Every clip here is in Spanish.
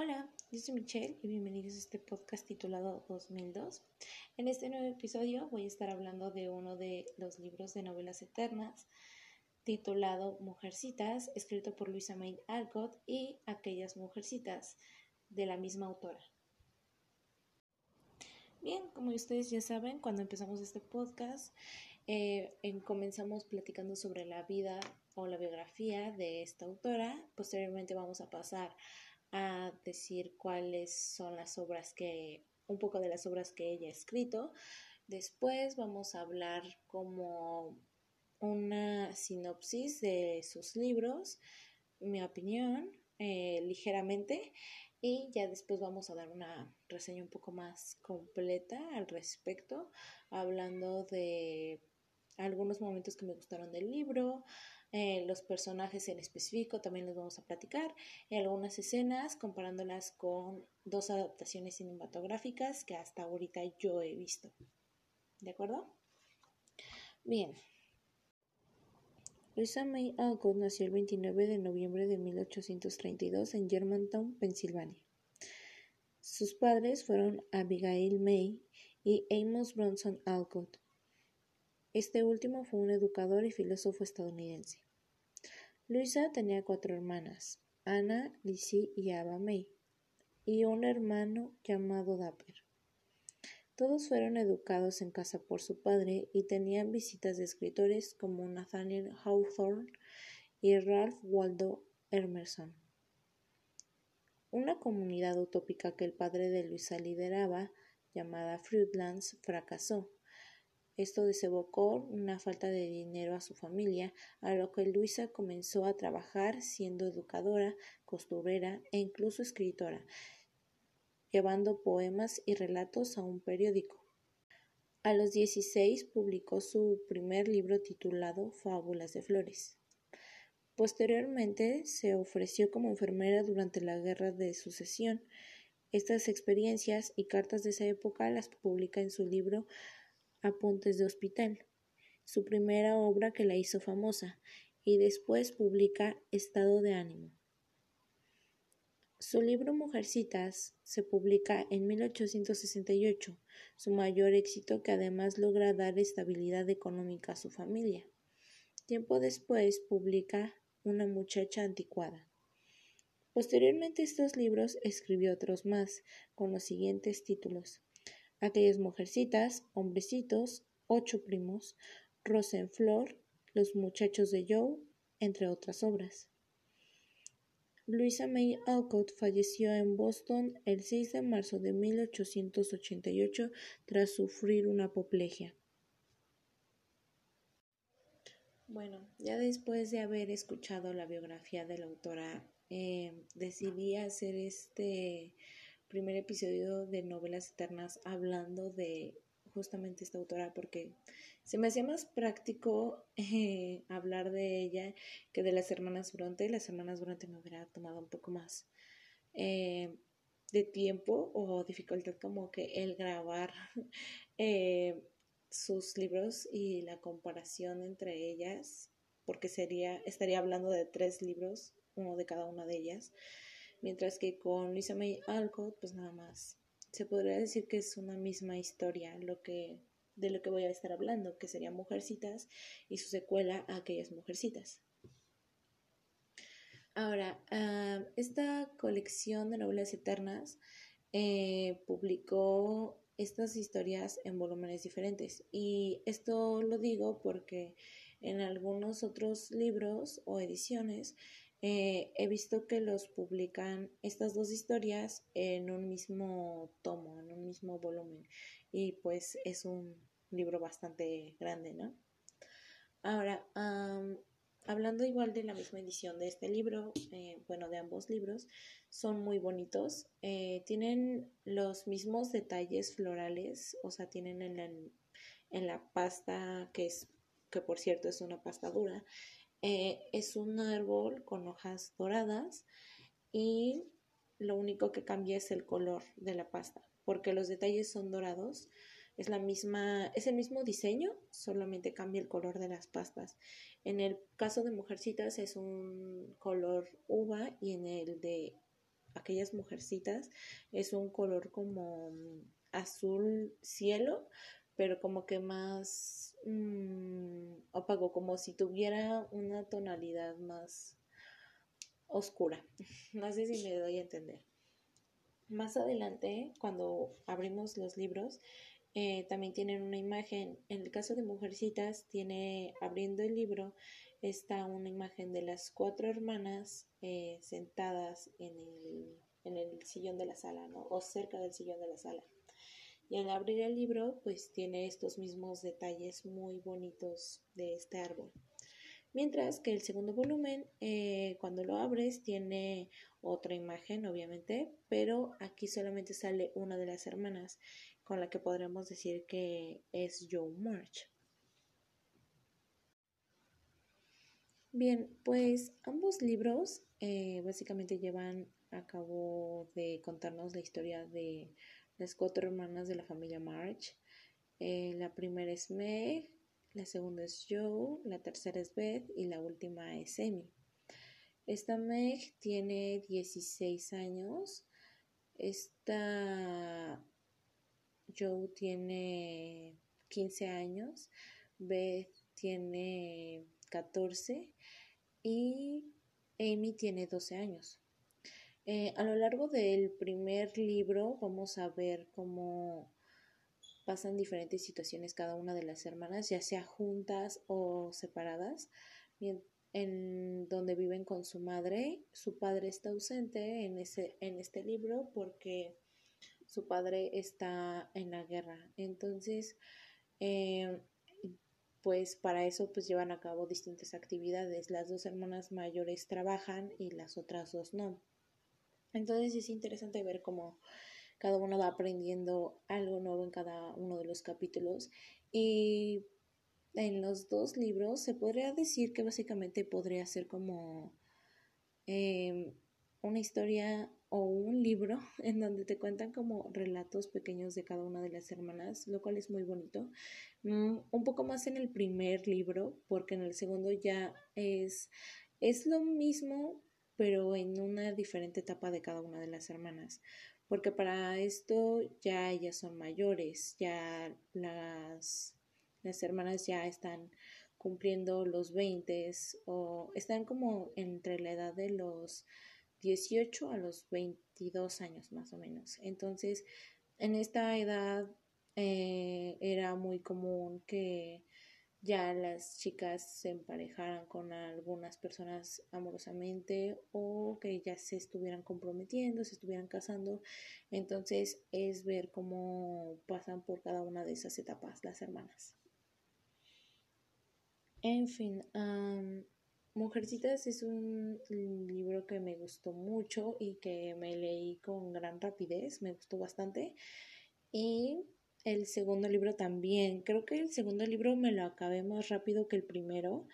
Hola, yo soy Michelle y bienvenidos a este podcast titulado 2002. En este nuevo episodio voy a estar hablando de uno de los libros de novelas eternas titulado Mujercitas, escrito por Luisa May Alcott y Aquellas Mujercitas, de la misma autora. Bien, como ustedes ya saben, cuando empezamos este podcast, eh, comenzamos platicando sobre la vida o la biografía de esta autora. Posteriormente vamos a pasar a decir cuáles son las obras que, un poco de las obras que ella ha escrito. Después vamos a hablar como una sinopsis de sus libros, mi opinión, eh, ligeramente, y ya después vamos a dar una reseña un poco más completa al respecto, hablando de algunos momentos que me gustaron del libro, eh, los personajes en específico también los vamos a platicar, y algunas escenas comparándolas con dos adaptaciones cinematográficas que hasta ahorita yo he visto. ¿De acuerdo? Bien. Luisa May Alcott nació el 29 de noviembre de 1832 en Germantown, Pensilvania. Sus padres fueron Abigail May y Amos Bronson Alcott. Este último fue un educador y filósofo estadounidense. Luisa tenía cuatro hermanas, Anna, Lizzie y Ava May, y un hermano llamado Dapper. Todos fueron educados en casa por su padre y tenían visitas de escritores como Nathaniel Hawthorne y Ralph Waldo Emerson. Una comunidad utópica que el padre de Luisa lideraba, llamada Fruitlands, fracasó esto desembocó una falta de dinero a su familia, a lo que Luisa comenzó a trabajar siendo educadora, costurera e incluso escritora, llevando poemas y relatos a un periódico. A los 16 publicó su primer libro titulado Fábulas de Flores. Posteriormente se ofreció como enfermera durante la Guerra de Sucesión. Estas experiencias y cartas de esa época las publica en su libro Apuntes de Hospital, su primera obra que la hizo famosa, y después publica Estado de Ánimo. Su libro Mujercitas se publica en 1868, su mayor éxito que además logra dar estabilidad económica a su familia. Tiempo después publica Una muchacha anticuada. Posteriormente estos libros escribió otros más, con los siguientes títulos aquellas mujercitas, hombrecitos, ocho primos, Rosa en Flor, Los muchachos de Joe, entre otras obras. Luisa May Alcott falleció en Boston el 6 de marzo de 1888 tras sufrir una apoplejia. Bueno, ya después de haber escuchado la biografía de la autora, eh, decidí hacer este primer episodio de Novelas Eternas hablando de justamente esta autora porque se me hacía más práctico eh, hablar de ella que de las hermanas Bronte. Las hermanas Bronte me hubiera tomado un poco más eh, de tiempo o dificultad como que el grabar eh, sus libros y la comparación entre ellas porque sería estaría hablando de tres libros uno de cada una de ellas mientras que con Lisa May Alcott, pues nada más se podría decir que es una misma historia lo que de lo que voy a estar hablando, que sería Mujercitas y su secuela a aquellas Mujercitas. Ahora, ah, esta colección de novelas eternas eh, publicó estas historias en volúmenes diferentes y esto lo digo porque en algunos otros libros o ediciones eh, he visto que los publican estas dos historias en un mismo tomo, en un mismo volumen. Y pues es un libro bastante grande, ¿no? Ahora, hablando igual de la misma edición de este libro, eh, bueno, de ambos libros, son muy bonitos. Eh, tienen los mismos detalles florales, o sea, tienen en la, en la pasta, que es, que por cierto es una pasta dura, eh, es un árbol con hojas doradas y lo único que cambia es el color de la pasta, porque los detalles son dorados. Es la misma, es el mismo diseño, solamente cambia el color de las pastas. En el caso de Mujercitas es un color uva y en el de aquellas mujercitas es un color como azul cielo, pero como que más mmm, opaco, como si tuviera una tonalidad más oscura. No sé si me doy a entender. Más adelante, cuando abrimos los libros, eh, también tienen una imagen. En el caso de Mujercitas, tiene, abriendo el libro, está una imagen de las cuatro hermanas eh, sentadas en el, en el sillón de la sala, ¿no? O cerca del sillón de la sala. Y al abrir el libro, pues tiene estos mismos detalles muy bonitos de este árbol. Mientras que el segundo volumen, eh, cuando lo abres, tiene otra imagen, obviamente, pero aquí solamente sale una de las hermanas, con la que podremos decir que es Joe March. Bien, pues ambos libros eh, básicamente llevan a cabo de contarnos la historia de las cuatro hermanas de la familia March. Eh, la primera es Meg, la segunda es Joe, la tercera es Beth y la última es Amy. Esta Meg tiene 16 años. Esta Joe tiene 15 años. Beth tiene 14 y Amy tiene 12 años. Eh, a lo largo del primer libro vamos a ver cómo pasan diferentes situaciones cada una de las hermanas, ya sea juntas o separadas, en donde viven con su madre. Su padre está ausente en, ese, en este libro porque su padre está en la guerra. Entonces, eh, pues para eso pues llevan a cabo distintas actividades. Las dos hermanas mayores trabajan y las otras dos no. Entonces es interesante ver cómo cada uno va aprendiendo algo nuevo en cada uno de los capítulos y en los dos libros se podría decir que básicamente podría ser como em, una historia o un libro en donde te cuentan como relatos pequeños de cada una de las hermanas, lo cual es muy bonito. Mm, un poco más en el primer libro, porque en el segundo ya es, es lo mismo, pero en una diferente etapa de cada una de las hermanas, porque para esto ya ellas son mayores, ya las, las hermanas ya están cumpliendo los 20 o están como entre la edad de los 18 a los 22 años más o menos. Entonces, en esta edad eh, era muy común que ya las chicas se emparejaran con algunas personas amorosamente o que ya se estuvieran comprometiendo, se estuvieran casando. Entonces es ver cómo pasan por cada una de esas etapas las hermanas. En fin, Mujercitas es un libro que me gustó mucho y que me leí con gran rapidez, me gustó bastante. Y el segundo libro también. Creo que el segundo libro me lo acabé más rápido que el primero.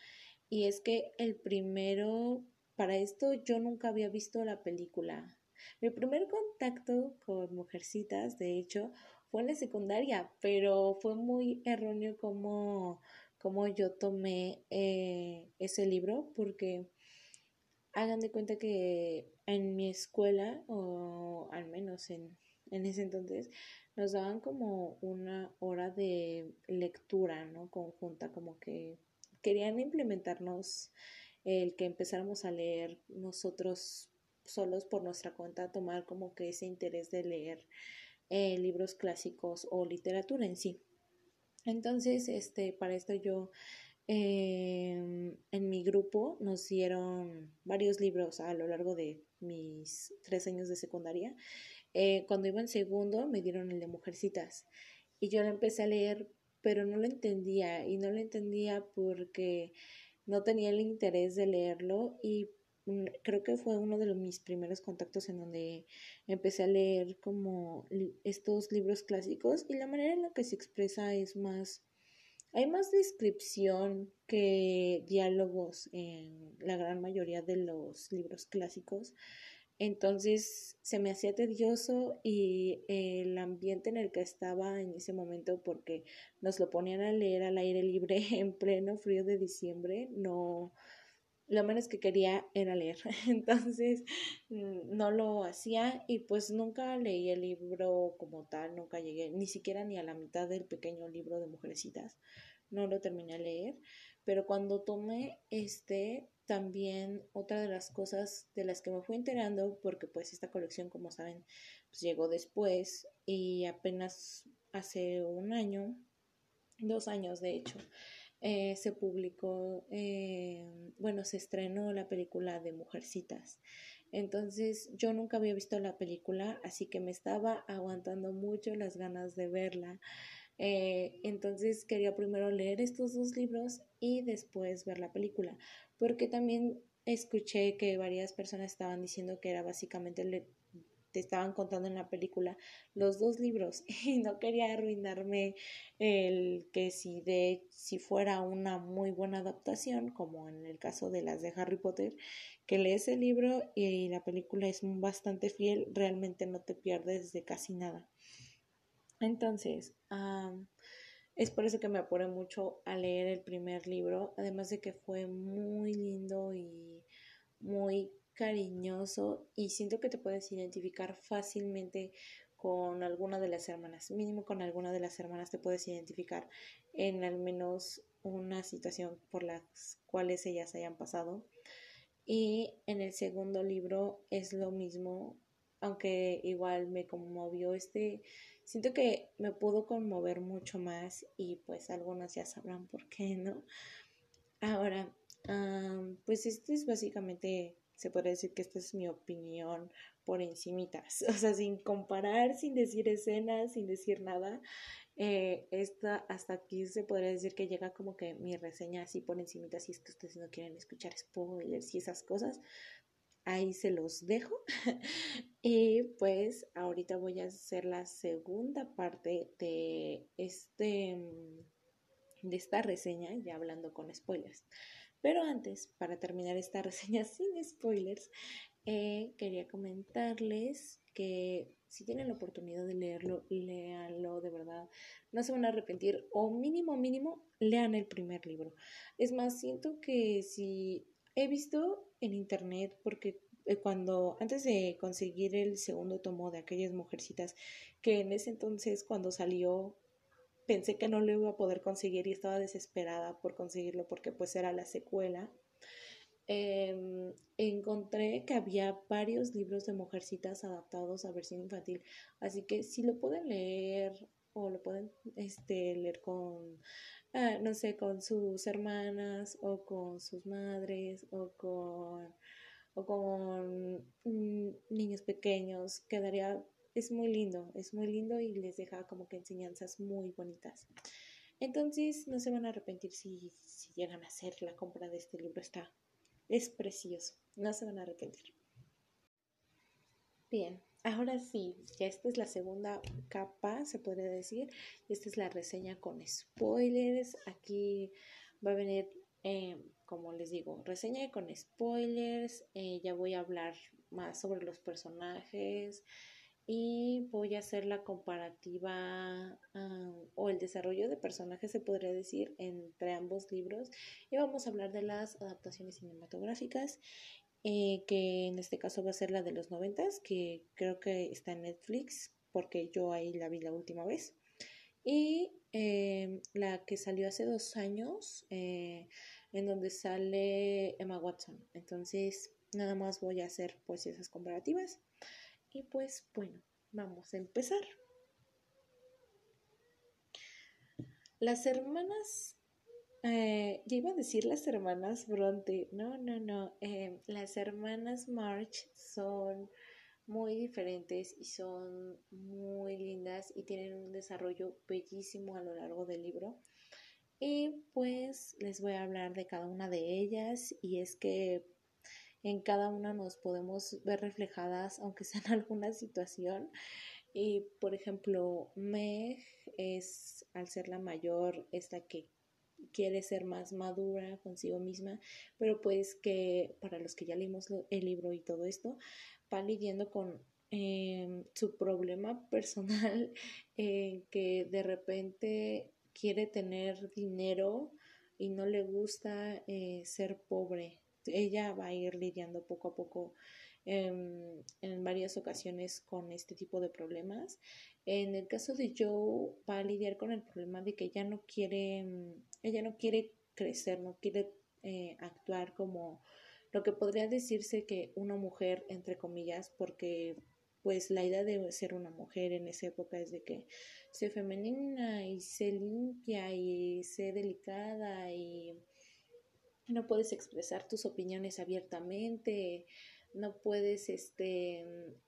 Y es que el primero, para esto yo nunca había visto la película. Mi primer contacto con Mujercitas, de hecho, fue en la secundaria, pero fue muy erróneo como, como yo tomé eh, ese libro, porque hagan de cuenta que en mi escuela, o al menos en, en ese entonces, nos daban como una hora de lectura, ¿no? Conjunta, como que querían implementarnos el que empezáramos a leer nosotros solos por nuestra cuenta, tomar como que ese interés de leer eh, libros clásicos o literatura en sí. Entonces, este, para esto yo em, en mi grupo nos dieron varios libros a lo largo de mis tres años de secundaria eh, cuando iba en segundo me dieron el de Mujercitas. Y yo lo empecé a leer, pero no lo entendía y no lo entendía porque no tenía el interés de leerlo y mm, creo que fue uno de mis primeros contactos en donde empecé a leer como estos libros clásicos y la manera en la que se expresa es más hay más descripción que diálogos en la gran mayoría de los libros clásicos entonces se me hacía tedioso y el ambiente en el que estaba en ese momento, porque nos lo ponían a leer al aire libre en pleno frío de diciembre, no, lo menos que quería era leer. Entonces mm, no lo hacía y pues nunca leí el libro como tal, nunca llegué ni siquiera ni a la mitad del pequeño libro de Mujercitas. No lo terminé a leer, pero cuando tomé este también otra de las cosas de las que me fui enterando porque pues esta colección como saben pues llegó después y apenas hace un año, dos años de hecho, eh, se publicó, eh, bueno, se estrenó la película de Mujercitas. Entonces yo nunca había visto la película, así que me estaba aguantando mucho las ganas de verla. Eh, entonces quería primero leer estos dos libros y después ver la película, porque también escuché que varias personas estaban diciendo que era básicamente te estaban contando en la película los dos libros y no quería arruinarme el que si de si fuera una muy buena adaptación como en el caso de las de Harry Potter que lees el libro y la película es bastante fiel realmente no te pierdes de casi nada. Entonces es por eso que me apuré mucho a leer el primer libro además de que fue muy lindo y muy cariñoso y siento que te puedes identificar fácilmente con alguna de las hermanas, mínimo con alguna de las hermanas te puedes identificar en al menos una situación por las cuales ellas hayan pasado. Y en el segundo libro es lo mismo, aunque igual me conmovió este, siento que me pudo conmover mucho más y pues algunas ya sabrán por qué, ¿no? Ahora, pues este es básicamente se puede decir que esta es mi opinión por encimitas, o sea, sin comparar, sin decir escenas, sin decir nada. Eh, esta, hasta aquí se podría decir que llega como que mi reseña así por encimita, si es que ustedes no quieren escuchar spoilers y esas cosas, ahí se los dejo. y pues ahorita voy a hacer la segunda parte de este de esta reseña, ya hablando con spoilers. Pero antes, para terminar esta reseña sin spoilers, eh, quería comentarles que si tienen la oportunidad de leerlo, léanlo de verdad. No se van a arrepentir o mínimo, mínimo, lean el primer libro. Es más, siento que si he visto en internet, porque eh, cuando antes de conseguir el segundo tomo de aquellas mujercitas, que en ese entonces cuando salió pensé que no lo iba a poder conseguir y estaba desesperada por conseguirlo porque pues era la secuela. Em, encontré que había varios libros de mujercitas adaptados a versión infantil, así que si lo pueden leer o lo pueden este, leer con, ah, no sé, con sus hermanas o con sus madres o con, o con mm, niños pequeños, quedaría es muy lindo, es muy lindo y les deja como que enseñanzas muy bonitas. Entonces no se van a arrepentir si, si llegan a hacer la compra de este libro. Está, es precioso, no se van a arrepentir. Bien, ahora sí, ya esta es la segunda capa, se puede decir. Esta es la reseña con spoilers. Aquí va a venir, eh, como les digo, reseña con spoilers. Eh, ya voy a hablar más sobre los personajes, y voy a hacer la comparativa o el desarrollo de personajes, se podría decir, entre ambos libros. Y vamos a hablar de las adaptaciones cinematográficas, eh, que en este caso va a ser la de los noventas, que creo que está en Netflix, porque yo ahí la vi la última vez. Y eh, la que salió hace dos años, eh, en donde sale Emma Watson. Entonces, nada más voy a hacer pues esas comparativas. Y pues bueno, vamos a empezar. Las hermanas, eh, ya iba a decir las hermanas Bronte, no, no, no, eh, las hermanas March son muy diferentes y son muy lindas y tienen un desarrollo bellísimo a lo largo del libro. Y pues les voy a hablar de cada una de ellas y es que en cada una nos podemos ver reflejadas, aunque sea en alguna situación. Y por ejemplo, Meg es, al ser la mayor, es la que quiere ser más madura consigo misma, pero pues que para los que ya leímos el libro y todo esto, va lidiando con em, su problema personal, eh, que de repente quiere tener dinero y no le gusta eh, ser pobre ella va a ir lidiando poco a poco em, en varias ocasiones con este tipo de problemas. En el caso de Joe, va a lidiar con el problema de que ella no quiere, em, ella no quiere crecer, no quiere eh, actuar como lo que podría decirse que una mujer, entre comillas, porque pues la idea de ser una mujer en esa época es de que sé femenina y sé limpia y sé delicada y no puedes expresar tus opiniones abiertamente, no puedes este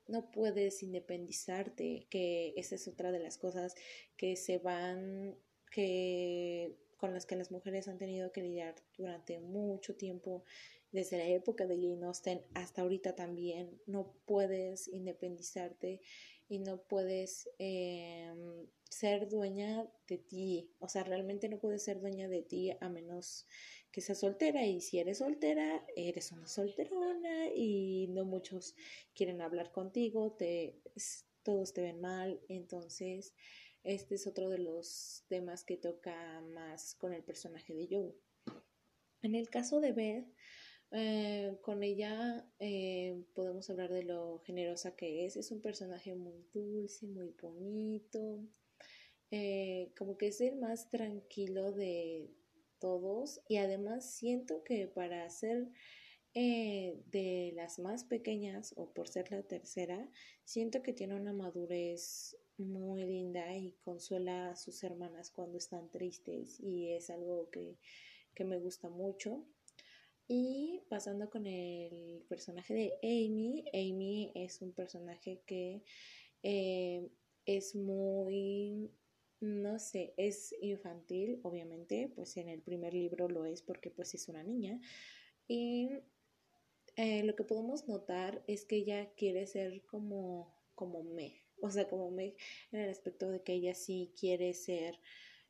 no puedes independizarte, que esa es otra de las cosas que se van que con las que las mujeres han tenido que lidiar durante mucho tiempo desde la época de Jane Austen hasta ahorita también. No puedes independizarte y no puedes em, ser dueña de ti. O sea, realmente no puedes ser dueña de ti a menos que seas soltera. Y si eres soltera, eres una solterona y no muchos quieren hablar contigo, te, todos te ven mal. Entonces, este es otro de los temas que toca más con el personaje de Joe. En el caso de Beth, eh, con ella eh, podemos hablar de lo generosa que es. Es un personaje muy dulce, muy bonito. Eh, como que es el más tranquilo de todos. Y además siento que para ser de las más pequeñas o por ser la tercera, siento que tiene una madurez muy linda y consuela a sus hermanas cuando están tristes y es algo que, que me gusta mucho. Y pasando con el personaje de Amy, Amy es un personaje que eh, es muy, no sé, es infantil, obviamente, pues en el primer libro lo es porque pues es una niña. Y eh, lo que podemos notar es que ella quiere ser como, como Meg, o sea, como Meg en el aspecto de que ella sí quiere ser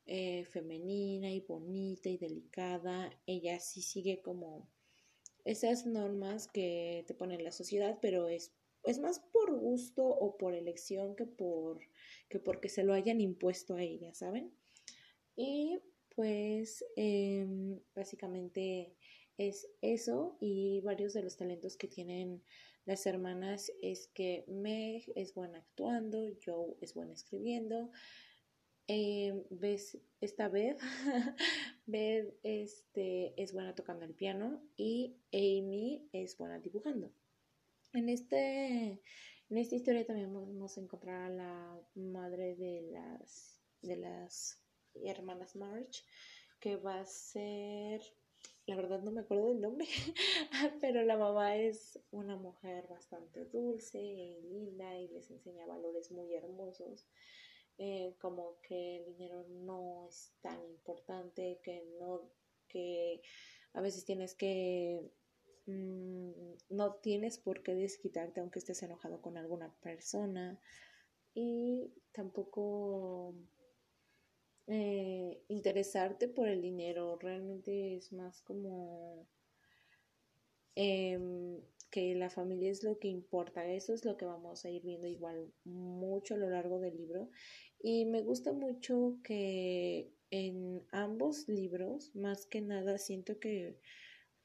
eh, femenina y bonita y delicada. Ella sí sigue como esas normas que te pone la sociedad, pero es, es más por gusto o por elección que por que porque se lo hayan impuesto a ella, ¿saben? Y pues em, básicamente es eso y varios de los talentos que tienen las hermanas es que Meg es buena actuando, Joe es buena escribiendo, ves esta vez Beth este, es buena tocando el piano y Amy es buena dibujando. En, este, en esta historia también vamos a encontrar a la madre de las, de las hermanas March, que va a ser, la verdad no me acuerdo del nombre, pero la mamá es una mujer bastante dulce y linda y les enseña valores muy hermosos. Eh, como que el dinero no es tan importante, que no, que a veces tienes que, mm, no tienes por qué desquitarte aunque estés enojado con alguna persona y tampoco eh, interesarte por el dinero, realmente es más como em, que la familia es lo que importa, eso es lo que vamos a ir viendo igual mucho a lo largo del libro. Y me gusta mucho que en ambos libros, más que nada, siento que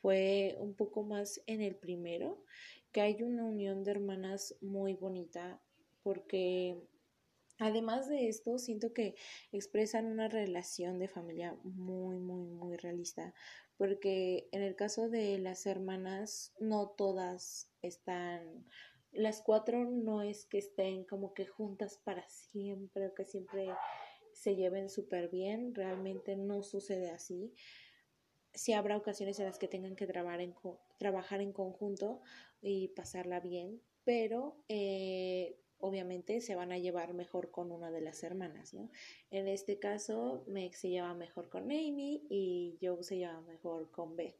fue un poco más en el primero, que hay una unión de hermanas muy bonita, porque además de esto, siento que expresan una relación de familia muy, muy, muy realista, porque en el caso de las hermanas, no todas están las cuatro no es que estén como que juntas para siempre o que siempre se lleven súper bien, realmente no sucede así. Sí habrá ocasiones en las que tengan que trabajar en, trabajar en conjunto y pasarla bien, pero eh, obviamente se van a llevar mejor con una de las hermanas, ¿no? En este caso, Meg se lleva mejor con Amy y Joe se lleva mejor con Beth.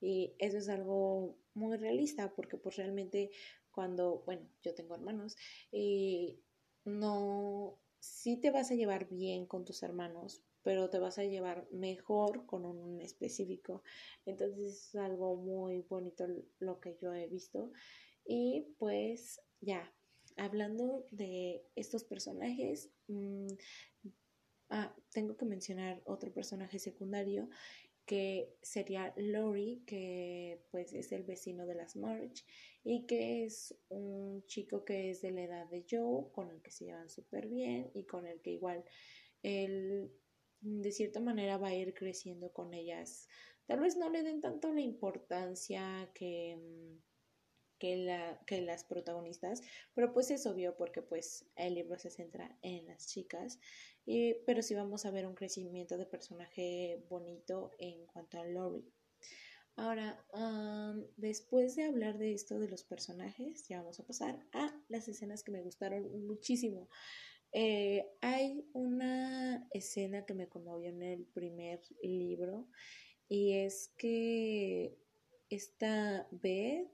Y eso es algo muy realista porque pues realmente cuando, bueno, yo tengo hermanos y no, sí te vas a llevar bien con tus hermanos, pero te vas a llevar mejor con un específico. Entonces es algo muy bonito lo que yo he visto. Y pues ya, hablando de estos personajes, mm, ah, tengo que mencionar otro personaje secundario que sería Lori, que pues es el vecino de las March y que es un chico que es de la edad de Joe, con el que se llevan súper bien y con el que igual él de cierta manera va a ir creciendo con ellas. Tal vez no le den tanto la importancia que, que, la, que las protagonistas, pero pues es obvio porque pues el libro se centra en las chicas, y, pero sí vamos a ver un crecimiento de personaje bonito en cuanto a Lori. Ahora, después de hablar de esto de los personajes, ya vamos a pasar a las escenas que me gustaron muchísimo. Eh, hay una escena que me conmovió en el primer libro y es que esta Beth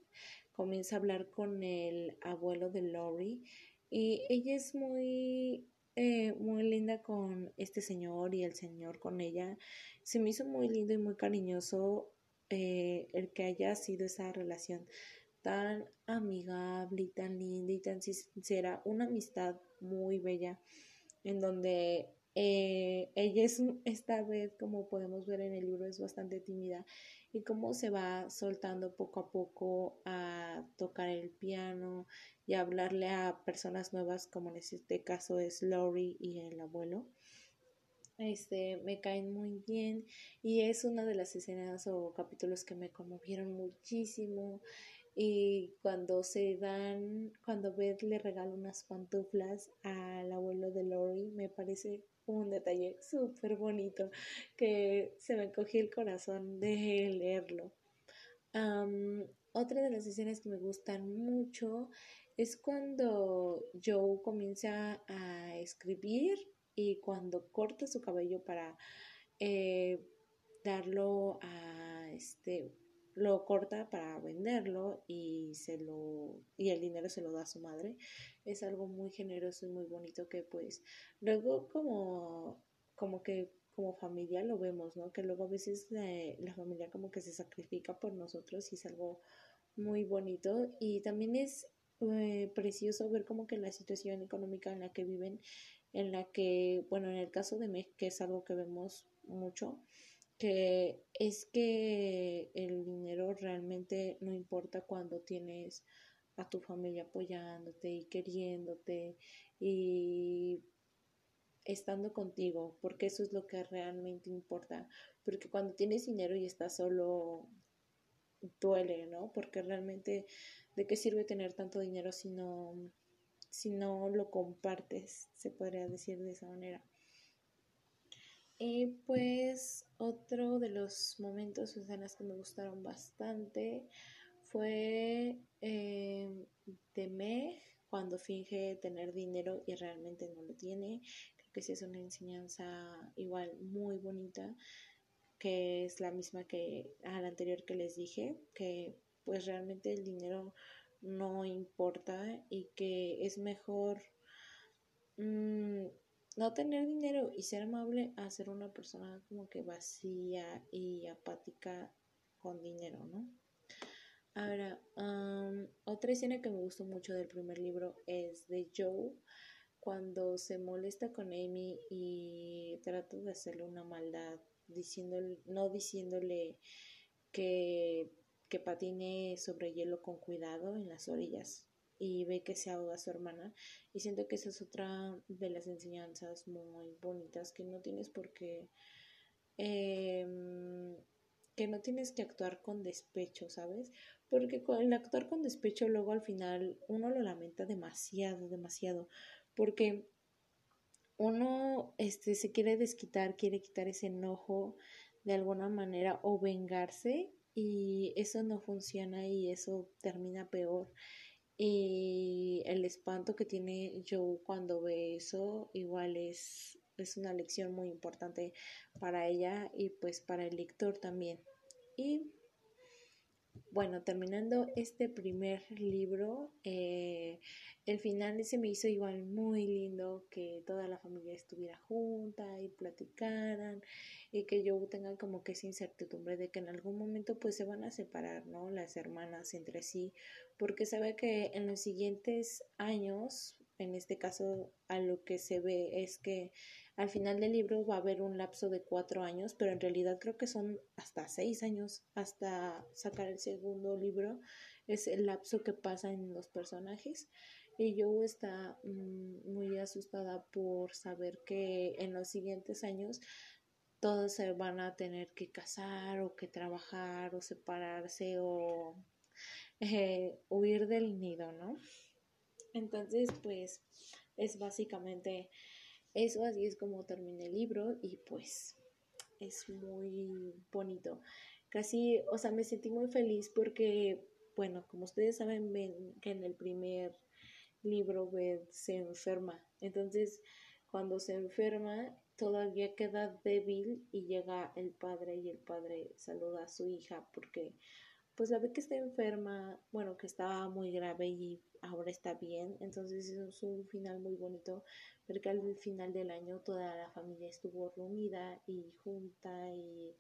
comienza a hablar con el abuelo de Lori y ella es muy eh, muy linda con este señor y el señor con ella. Se me hizo muy lindo y muy cariñoso eh, el que haya sido esa relación tan amigable y tan linda y tan sincera, una amistad muy bella en donde eh, ella es esta vez como podemos ver en el libro es bastante tímida y cómo se va soltando poco a poco a tocar el piano y hablarle a personas nuevas como en este caso es Lori y el abuelo. Este, me caen muy bien y es una de las escenas o capítulos que me conmovieron muchísimo y cuando se dan, cuando Beth le regala unas pantuflas al abuelo de Lori, me parece un detalle súper bonito que se me cogió el corazón de leerlo. otra de las escenas que me gustan mucho es cuando Joe comienza a escribir y cuando corta su cabello para eh, darlo a este lo corta para venderlo y se lo y el dinero se lo da a su madre es algo muy generoso y muy bonito que pues luego como como que como familia lo vemos no que luego a veces la, familia como que se sacrifica por nosotros y es algo muy bonito y también es eh, precioso ver como que la situación económica en la que viven en la que, bueno, en el caso de Meg, que es algo que vemos mucho, que es que el dinero realmente no importa cuando tienes a tu familia apoyándote y queriéndote y estando contigo, porque eso es lo que realmente importa, porque cuando tienes dinero y estás solo duele, ¿no? Porque realmente de qué sirve tener tanto dinero si no si no lo compartes, se podría decir de esa manera. Y pues otro de los momentos o escenas que me gustaron bastante fue eh, de Meg cuando finge tener dinero y realmente no lo tiene. Creo que sí es una enseñanza igual muy bonita, que es la misma que a la anterior que les dije, que pues realmente el dinero no importa y que es mejor mm, no tener dinero y ser amable a ser una persona como que vacía y apática con dinero, ¿no? Ahora, otra escena que me gustó mucho del primer libro es de Joe cuando se molesta con Amy y trata de hacerle una maldad, diciéndole, no diciéndole que que patine sobre hielo con cuidado en las orillas y ve que se ahoga su hermana y siento que esa es otra de las enseñanzas muy bonitas que no tienes por qué em, que no tienes que actuar con despecho, ¿sabes? Porque el actuar con despecho luego al final uno lo lamenta demasiado, demasiado, porque uno este se quiere desquitar, quiere quitar ese enojo de alguna manera o vengarse y eso no funciona y eso termina peor. Y el espanto que tiene Joe cuando ve eso igual es, es una lección muy importante para ella y pues para el lector también. Y bueno, terminando este primer libro, eh, el final se me hizo igual muy lindo, que toda la familia estuviera junta y platicaran y que yo tenga como que esa incertidumbre de que en algún momento pues se van a separar, ¿no? Las hermanas entre sí, porque sabe que en los siguientes años en este caso a lo que se ve es que al final del libro va a haber un lapso de cuatro años, pero en realidad creo que son hasta seis años hasta sacar el segundo libro. Es el lapso que pasa en los personajes. Y yo está mm, muy asustada por saber que en los siguientes años todos se van a tener que casar o que trabajar o separarse o eh, huir del nido, ¿no? Entonces, pues es básicamente eso, así es como termina el libro y pues es muy bonito. Casi, o sea, me sentí muy feliz porque, bueno, como ustedes saben, ven que en el primer libro se enferma. Entonces, cuando se enferma, todavía queda débil y llega el padre y el padre saluda a su hija porque pues la ve que está enferma, bueno, que estaba muy grave y ahora está bien. Entonces es un final muy bonito porque al final del año toda la familia estuvo reunida y junta y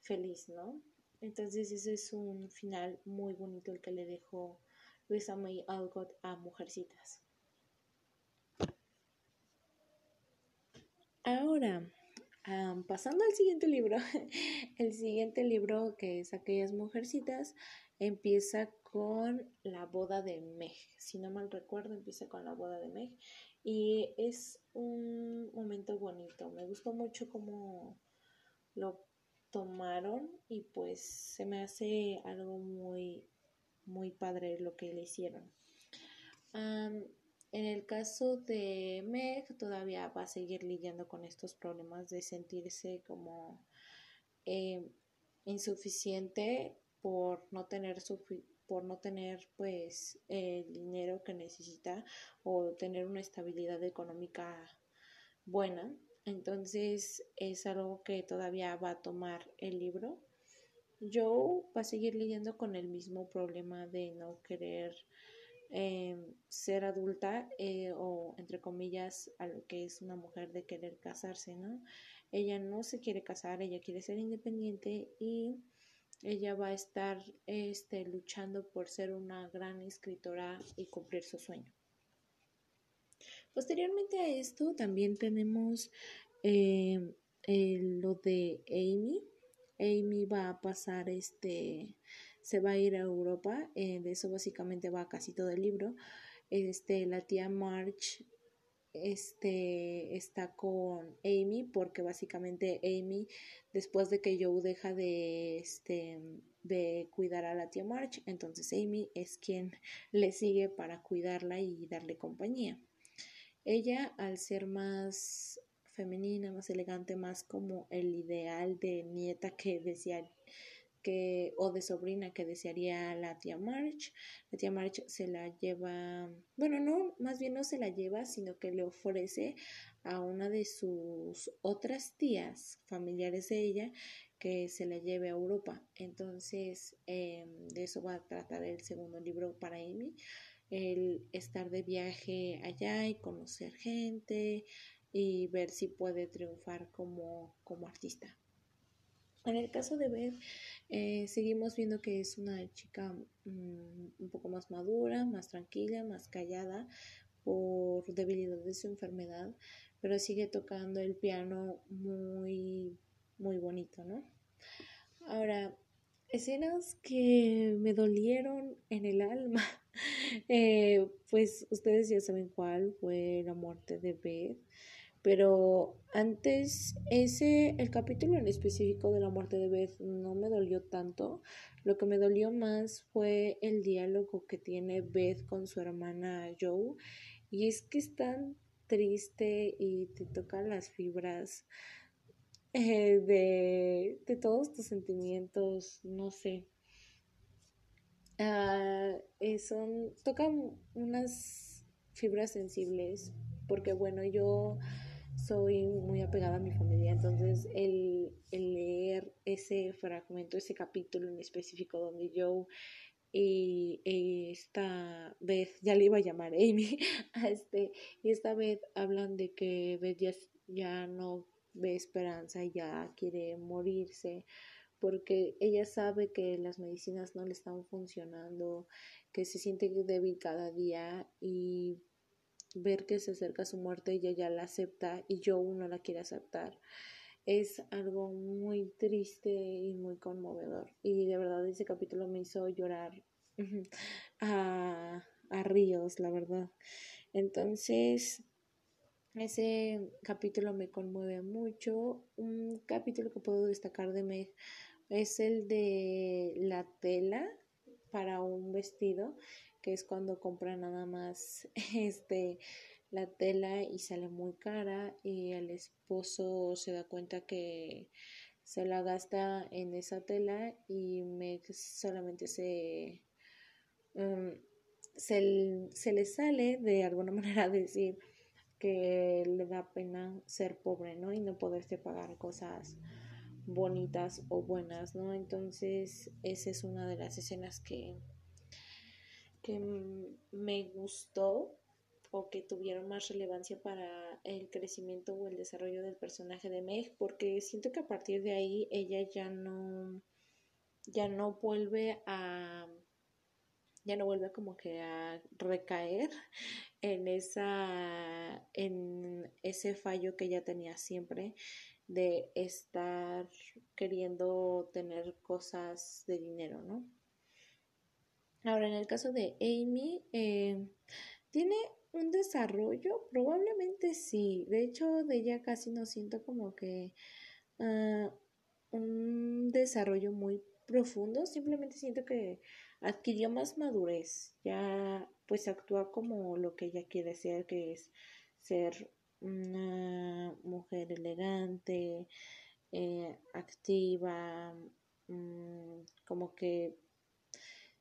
feliz, ¿no? Entonces ese es un final muy bonito el que le dejó Luisa May Alcott a Mujercitas. Ahora, pasando al siguiente libro, el siguiente libro que es Aquellas Mujercitas empieza con la boda de Meg. Si no mal recuerdo, empieza con la boda de Meg. Y es un momento bonito. Me gustó mucho cómo lo tomaron y pues se me hace algo muy, muy padre lo que le hicieron. En el caso de Meg, todavía va a seguir lidiando con estos problemas de sentirse como eh, insuficiente por no tener por no tener pues el dinero que necesita o tener una estabilidad económica buena. Entonces es algo que todavía va a tomar el libro. Joe va a seguir lidiando con el mismo problema de no querer Em, ser adulta eh, o entre comillas a lo que es una mujer de querer casarse, ¿no? Ella no se quiere casar, ella quiere ser independiente y ella va a estar este, luchando por ser una gran escritora y cumplir su sueño. Posteriormente a esto también tenemos em, lo de Amy. Amy va a pasar este se va a ir a Europa, eh, de eso básicamente va casi todo el libro. Este, la tía March este, está con Amy porque básicamente Amy después de que Joe deja de, este, de cuidar a la tía March, entonces Amy es quien le sigue para cuidarla y darle compañía. Ella al ser más femenina, más elegante, más como el ideal de nieta que decía o de sobrina que desearía la tía March. La tía March se la lleva, bueno, no, más bien no se la lleva, sino que le ofrece a una de sus otras tías familiares de ella que se la lleve a Europa. Entonces, em, de eso va a tratar el segundo libro para Amy, el estar de viaje allá y conocer gente y ver si puede triunfar como, como artista. En el caso de Beth, eh, seguimos viendo que es una chica mm, un poco más madura, más tranquila, más callada por debilidad de su enfermedad, pero sigue tocando el piano muy, muy bonito, ¿no? Ahora, escenas que me dolieron en el alma, eh, pues ustedes ya saben cuál fue la muerte de Beth. Pero antes, ese, el capítulo en específico de la muerte de Beth no me dolió tanto. Lo que me dolió más fue el diálogo que tiene Beth con su hermana Joe. Y es que es tan triste y te toca las fibras eh, de, de, todos tus sentimientos, no sé. Uh, son, tocan unas fibras sensibles porque bueno, yo soy muy apegada a mi familia, entonces el, leer ese fragmento, ese capítulo en específico donde yo y, esta vez, ya le iba a llamar Amy, a este, y esta vez hablan de que Beth ya, ya no ve esperanza, ya quiere morirse, porque ella sabe que las medicinas no le están funcionando, que se siente débil cada día y ver que se acerca su muerte y ella la acepta y Joe no la quiere aceptar es algo muy triste y muy conmovedor. Y de verdad ese capítulo me hizo llorar a, a ríos, la verdad. Entonces, ese capítulo me conmueve mucho. Un capítulo que puedo destacar de Meg es el de la tela para un vestido, que es cuando compra nada más este la tela y sale muy cara y el esposo se da cuenta que se la gasta en esa tela y me solamente se, um, se, se le sale de alguna manera decir que le da pena ser pobre, ¿no? Y no poderse pagar cosas bonitas o buenas, ¿no? Entonces, esa es una de las escenas que, que me gustó o que tuvieron más relevancia para el crecimiento o el desarrollo del personaje de Meg, porque siento que a partir de ahí ella ya no ya no vuelve a ya no vuelve como que a recaer en esa en ese fallo que ella tenía siempre de estar queriendo tener cosas de dinero, ¿no? Ahora, en el caso de Amy, eh, tiene un desarrollo, probablemente sí. De hecho, de ella casi no siento como que uh, un desarrollo muy profundo. Simplemente siento que adquirió más madurez. Ya pues actúa como lo que ella quiere ser, que es ser una mujer elegante, eh, activa, um, como que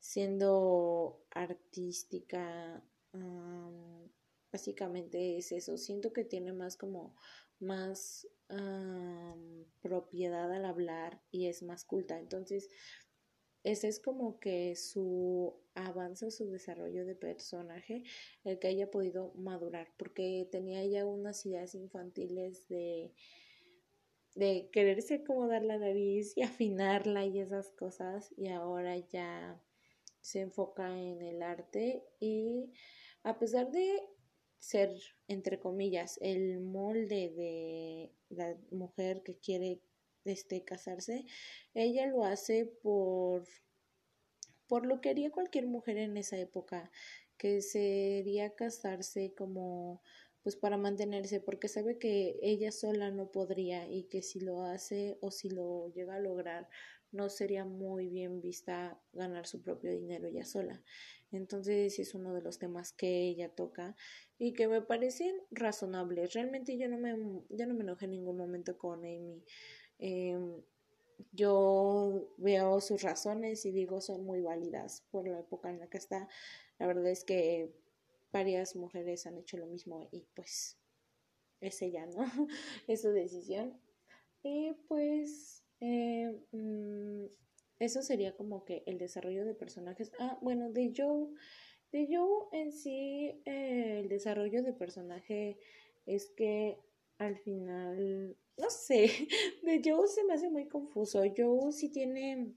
siendo artística, básicamente es eso. Siento que tiene más como más propiedad al hablar y es más culta. Entonces, ese es como que su avance, su desarrollo de personaje, el que haya podido madurar, porque tenía ya unas ideas infantiles de de quererse acomodar la nariz y afinarla y esas cosas y ahora ya se enfoca en el arte y a pesar de ser, entre comillas, el molde de la mujer que quiere este, casarse, ella lo hace por, por lo que haría cualquier mujer en esa época, que sería casarse como pues para mantenerse, porque sabe que ella sola no podría y que si lo hace o si lo llega a lograr, no sería muy bien vista ganar su propio dinero ella sola. Entonces es uno de los temas que ella toca y que me parecen razonables. Realmente yo no me, yo no me enojé en ningún momento con Amy. Em, yo veo sus razones y digo son muy válidas por la época en la que está. La verdad es que varias mujeres han hecho lo mismo y pues es ella, ¿no? es su decisión. Y pues eh, mm, eso sería como que el desarrollo de personajes. Ah, bueno, de Joe. De Joe en sí, eh, el desarrollo de personaje es que al final, no sé, de Joe se me hace muy confuso. Joe sí tiene,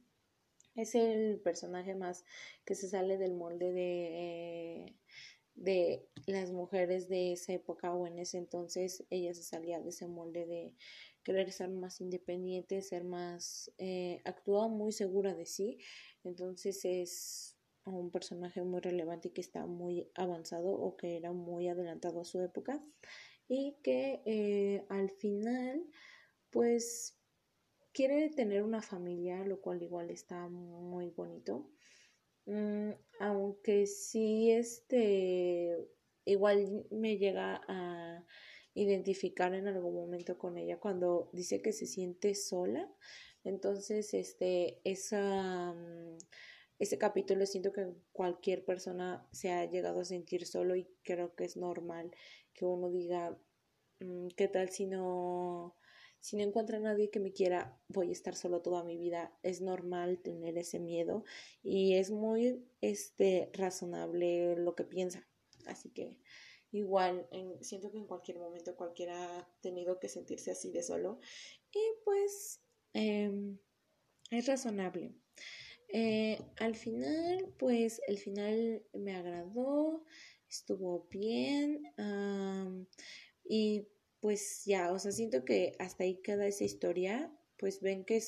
es el personaje más que se sale del molde de, eh, de las mujeres de esa época o en ese entonces. Ella se salía de ese molde de querer ser más independiente, ser más, eh, actúa muy segura de sí, entonces es un personaje muy relevante que está muy avanzado o que era muy adelantado a su época y que eh, al final pues quiere tener una familia, lo cual igual está muy bonito. Mm, aunque sí, este, igual me llega a identificar en algún momento con ella cuando dice que se siente sola. Entonces, este, esa, mm, ese capítulo siento que cualquier persona se ha llegado a sentir solo y creo que es normal que uno diga, mm, ¿qué tal si no, si no encuentra a nadie que me quiera, voy a estar solo toda mi vida? Es normal tener ese miedo y es muy, este, razonable lo que piensa. Así que Igual, en, siento que en cualquier momento cualquiera ha tenido que sentirse así de solo y pues em, es razonable. Eh, al final, pues el final me agradó. estuvo bien. y pues ya, o sea, siento que hasta ahí queda esa historia. Pues ven que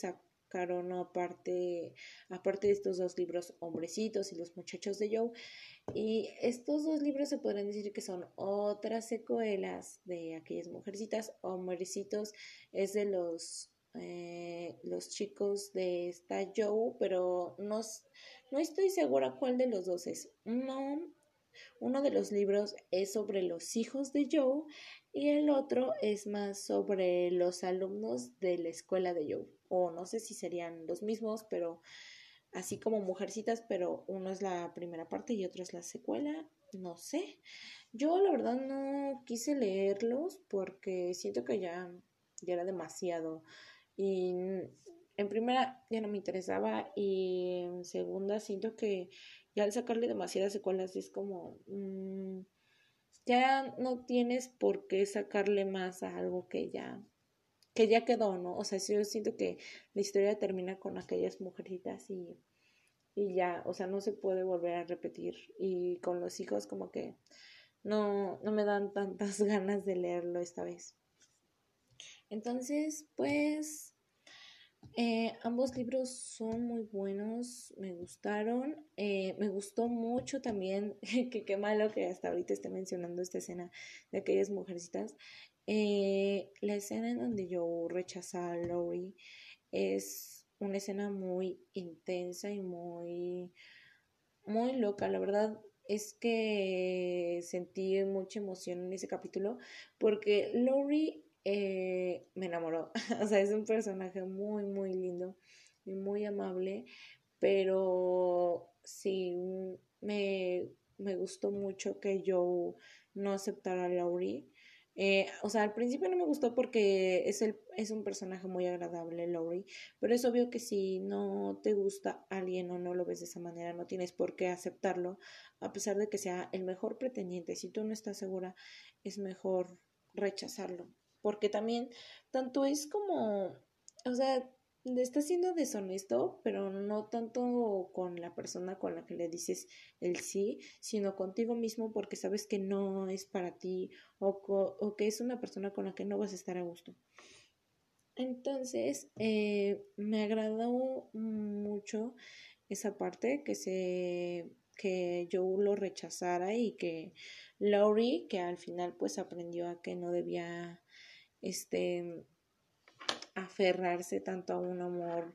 sacaron aparte, aparte de estos dos libros, Hombrecitos y Los Muchachos de Joe. Y estos dos libros se podrían decir que son otras secuelas de aquellas mujercitas. Hombrecitos es de los eh, los chicos de esta Joe, pero no, no estoy segura cuál de los dos es. Uno de los libros es sobre los hijos de Joe y el otro es más sobre los alumnos de la escuela de Joe. O no sé si serían los mismos, pero así como mujercitas, pero uno es la primera parte y otro es la secuela. No sé. Yo la verdad no quise leerlos porque siento que ya, ya era demasiado. Y en primera ya no me interesaba y en segunda siento que ya al sacarle demasiadas secuelas es como mm, ya no tienes por qué sacarle más a algo que ya que ya quedó, ¿no? O sea, yo siento que la historia termina con aquellas mujercitas y, y ya, o sea, no se puede volver a repetir. Y con los hijos como que no, no me dan tantas ganas de leerlo esta vez. Entonces, pues, eh, ambos libros son muy buenos, me gustaron. Eh, me gustó mucho también, que qué malo que hasta ahorita esté mencionando esta escena de aquellas mujercitas. Eh, la escena en donde yo rechaza a Lori es una escena muy intensa y muy, muy loca. La verdad es que sentí mucha emoción en ese capítulo porque Lori eh, me enamoró. o sea, es un personaje muy, muy lindo y muy amable, pero sí, me, me gustó mucho que yo no aceptara a Laurie. Eh, o sea, al principio no me gustó porque es, el, es un personaje muy agradable, Laurie, pero es obvio que si no te gusta alguien o no lo ves de esa manera, no tienes por qué aceptarlo, a pesar de que sea el mejor pretendiente. Si tú no estás segura, es mejor rechazarlo porque también tanto es como, o sea, está siendo deshonesto, pero no tanto con la persona con la que le dices el sí, sino contigo mismo porque sabes que no es para ti o, o que es una persona con la que no vas a estar a gusto. Entonces, eh, me agradó mucho esa parte que se que yo lo rechazara y que Laurie, que al final pues aprendió a que no debía este, aferrarse tanto a un amor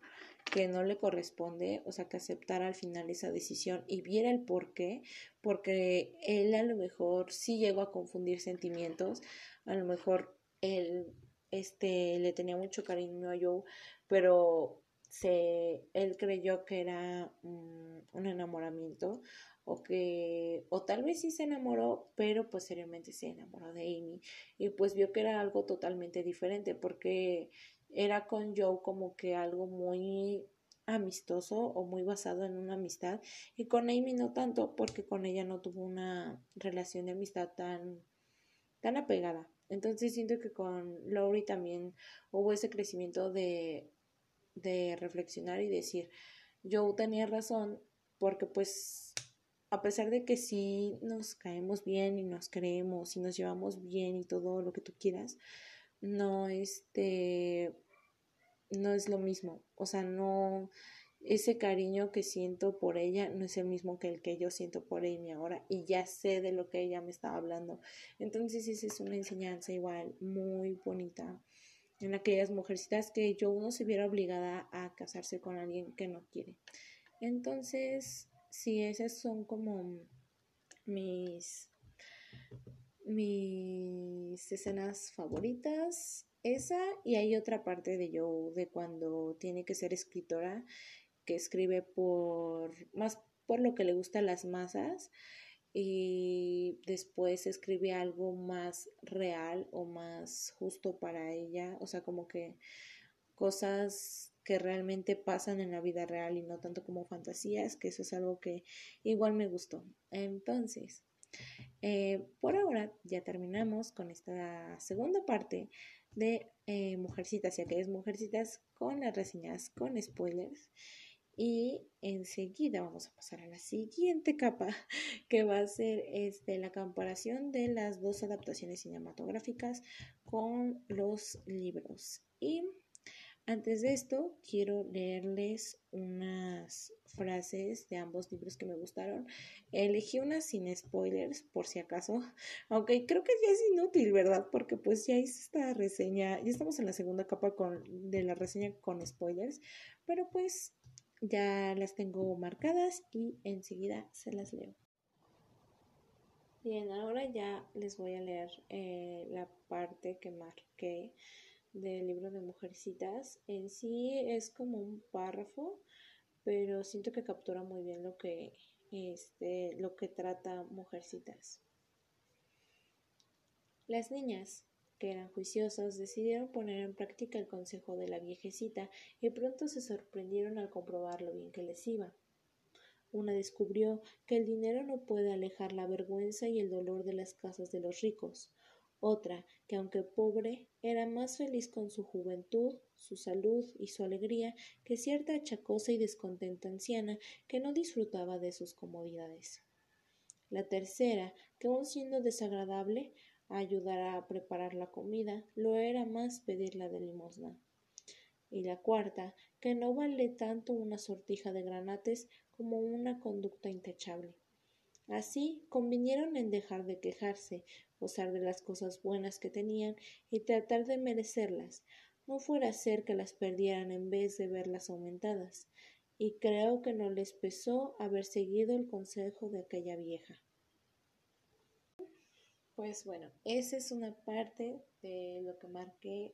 que no le corresponde, o sea, que aceptara al final esa decisión y viera el por qué, porque él a lo mejor sí llegó a confundir sentimientos, a lo mejor él este le tenía mucho cariño a Joe, pero se él creyó que era un enamoramiento o que o tal vez sí se enamoró, pero posteriormente se enamoró de Amy y pues vio que era algo totalmente diferente porque era con Joe como que algo muy amistoso o muy basado en una amistad y con Amy no tanto porque con ella no tuvo una relación de amistad tan tan apegada. Entonces siento que con Laurie también hubo ese crecimiento de de reflexionar y decir, Joe tenía razón porque pues a pesar de que sí nos caemos bien y nos creemos y nos llevamos bien y todo lo que tú quieras, no este no es lo mismo, o sea, no ese cariño que siento por ella no es el mismo que el que yo siento por Amy ahora y ya sé de lo que ella me estaba hablando. Entonces esa es una enseñanza igual muy bonita en aquellas mujercitas que yo no se viera obligada a casarse con alguien que no quiere. Entonces, sí, esas son como mis, mis escenas favoritas. Esa y hay otra parte de yo de cuando tiene que ser escritora que escribe por más por lo que le gusta las masas y después escribe algo más real o más justo para ella, o sea, como que cosas que realmente pasan en la vida real y no tanto como fantasías, que eso es algo que igual me gustó. Entonces, eh, por ahora ya terminamos con esta segunda parte de eh, Mujercitas y aquellas Mujercitas con las reseñas con spoilers. Y enseguida vamos a pasar a la siguiente capa, que va a ser este, la comparación de las dos adaptaciones cinematográficas con los libros. Y antes de esto, quiero leerles unas frases de ambos libros que me gustaron. Elegí unas sin spoilers, por si acaso, aunque creo que ya es inútil, ¿verdad? Porque pues ya hice esta reseña, ya estamos en la segunda capa con, de la reseña con spoilers, pero pues ya las tengo marcadas y enseguida se las leo. Bien, ahora ya les voy a leer eh, la parte que marqué del libro de Mujercitas. En sí es como un párrafo, pero siento que captura muy bien lo que, este, lo que trata Mujercitas. Las niñas, que eran juiciosas, decidieron poner en práctica el consejo de la viejecita y pronto se sorprendieron al comprobar lo bien que les iba. Una descubrió que el dinero no puede alejar la vergüenza y el dolor de las casas de los ricos. Otra, que aunque pobre, era más feliz con su juventud, su salud y su alegría que cierta achacosa y descontenta anciana que no disfrutaba de sus comodidades. La tercera, que aun siendo desagradable, a ayudar a preparar la comida, lo era más pedirla de limosna. Y la cuarta, que no vale tanto una sortija de granates como una conducta intachable. Así convinieron en dejar de quejarse, gozar de las cosas buenas que tenían y tratar de merecerlas, no fuera a ser que las perdieran en vez de verlas aumentadas, y creo que no les pesó haber seguido el consejo de aquella vieja. Pues bueno, esa es una parte de lo que marqué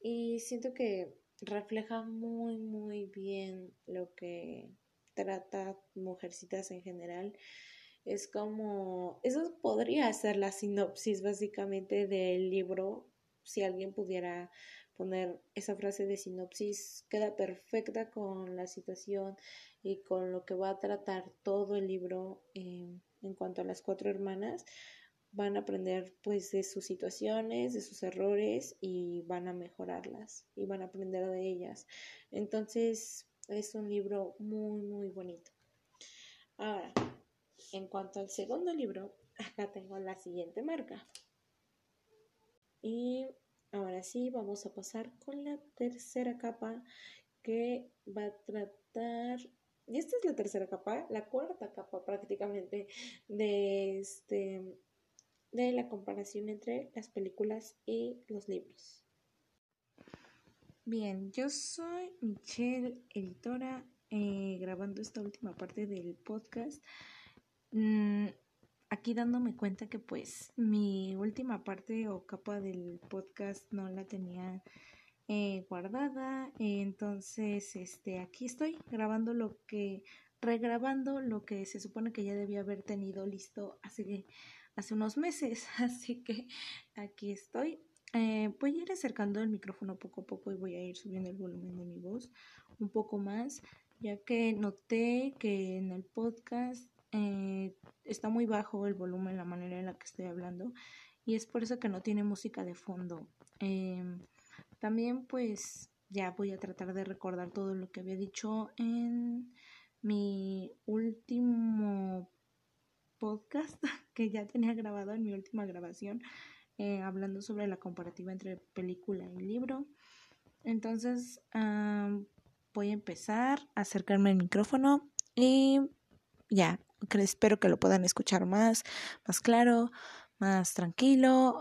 y siento que refleja muy muy bien lo que trata Mujercitas en general. Es como, eso podría ser la sinopsis básicamente del libro, si alguien pudiera poner esa frase de sinopsis, queda perfecta con la situación y con lo que va a tratar todo el libro eh, en cuanto a las cuatro hermanas van a aprender pues de sus situaciones, de sus errores y van a mejorarlas y van a aprender de ellas. Entonces es un libro muy muy bonito. Ahora, en cuanto al segundo libro, acá tengo la siguiente marca. Y ahora sí, vamos a pasar con la tercera capa que va a tratar y esta es la tercera capa, la cuarta capa prácticamente de este de la comparación entre las películas y los libros. Bien, yo soy Michelle, editora, eh, grabando esta última parte del podcast. Mm, aquí dándome cuenta que pues mi última parte o capa del podcast no la tenía eh, guardada. entonces, este, aquí estoy grabando lo que, regrabando lo que se supone que ya debía haber tenido listo hace hace unos meses, así que aquí estoy. Eh, voy a ir acercando el micrófono poco a poco y voy a ir subiendo el volumen de mi voz un poco más, ya que noté que en el podcast eh, está muy bajo el volumen, la manera en la que estoy hablando, y es por eso que no tiene música de fondo. Em, también pues ya voy a tratar de recordar todo lo que había dicho en mi último podcast que ya tenía grabado en mi última grabación, eh, hablando sobre la comparativa entre película y libro. Entonces, voy a empezar a acercarme al micrófono y ya, espero que lo puedan escuchar más, más claro, más tranquilo,